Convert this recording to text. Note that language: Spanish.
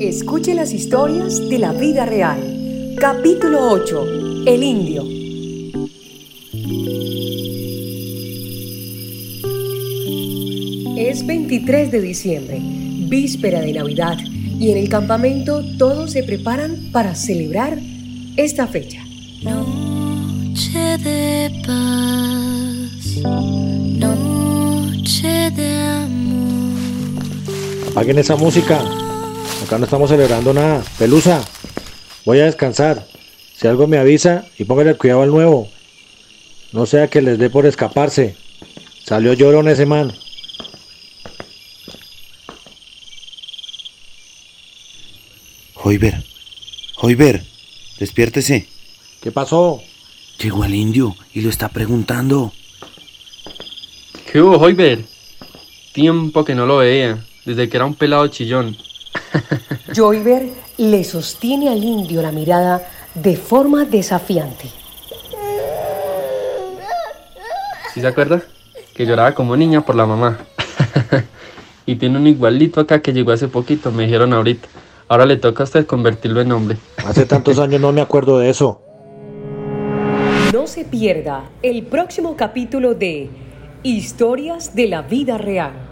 Escuche las historias de la vida real. Capítulo 8. El indio. Es 23 de diciembre, víspera de Navidad, y en el campamento todos se preparan para celebrar esta fecha. Noche de paz, noche de amor. Apaguen esa música. Acá no estamos celebrando nada. Pelusa, voy a descansar. Si algo me avisa y póngale cuidado al nuevo. No sea que les dé por escaparse. Salió llorón ese man. Joiber, Joiber, despiértese. ¿Qué pasó? Llegó el indio y lo está preguntando. ¿Qué hubo, Hoiber? Tiempo que no lo veía, desde que era un pelado chillón. Joyver le sostiene al indio la mirada de forma desafiante. ¿Sí se acuerda? Que lloraba como niña por la mamá. y tiene un igualito acá que llegó hace poquito, me dijeron ahorita. Ahora le toca a usted convertirlo en hombre. Hace tantos años no me acuerdo de eso. No se pierda el próximo capítulo de Historias de la vida real.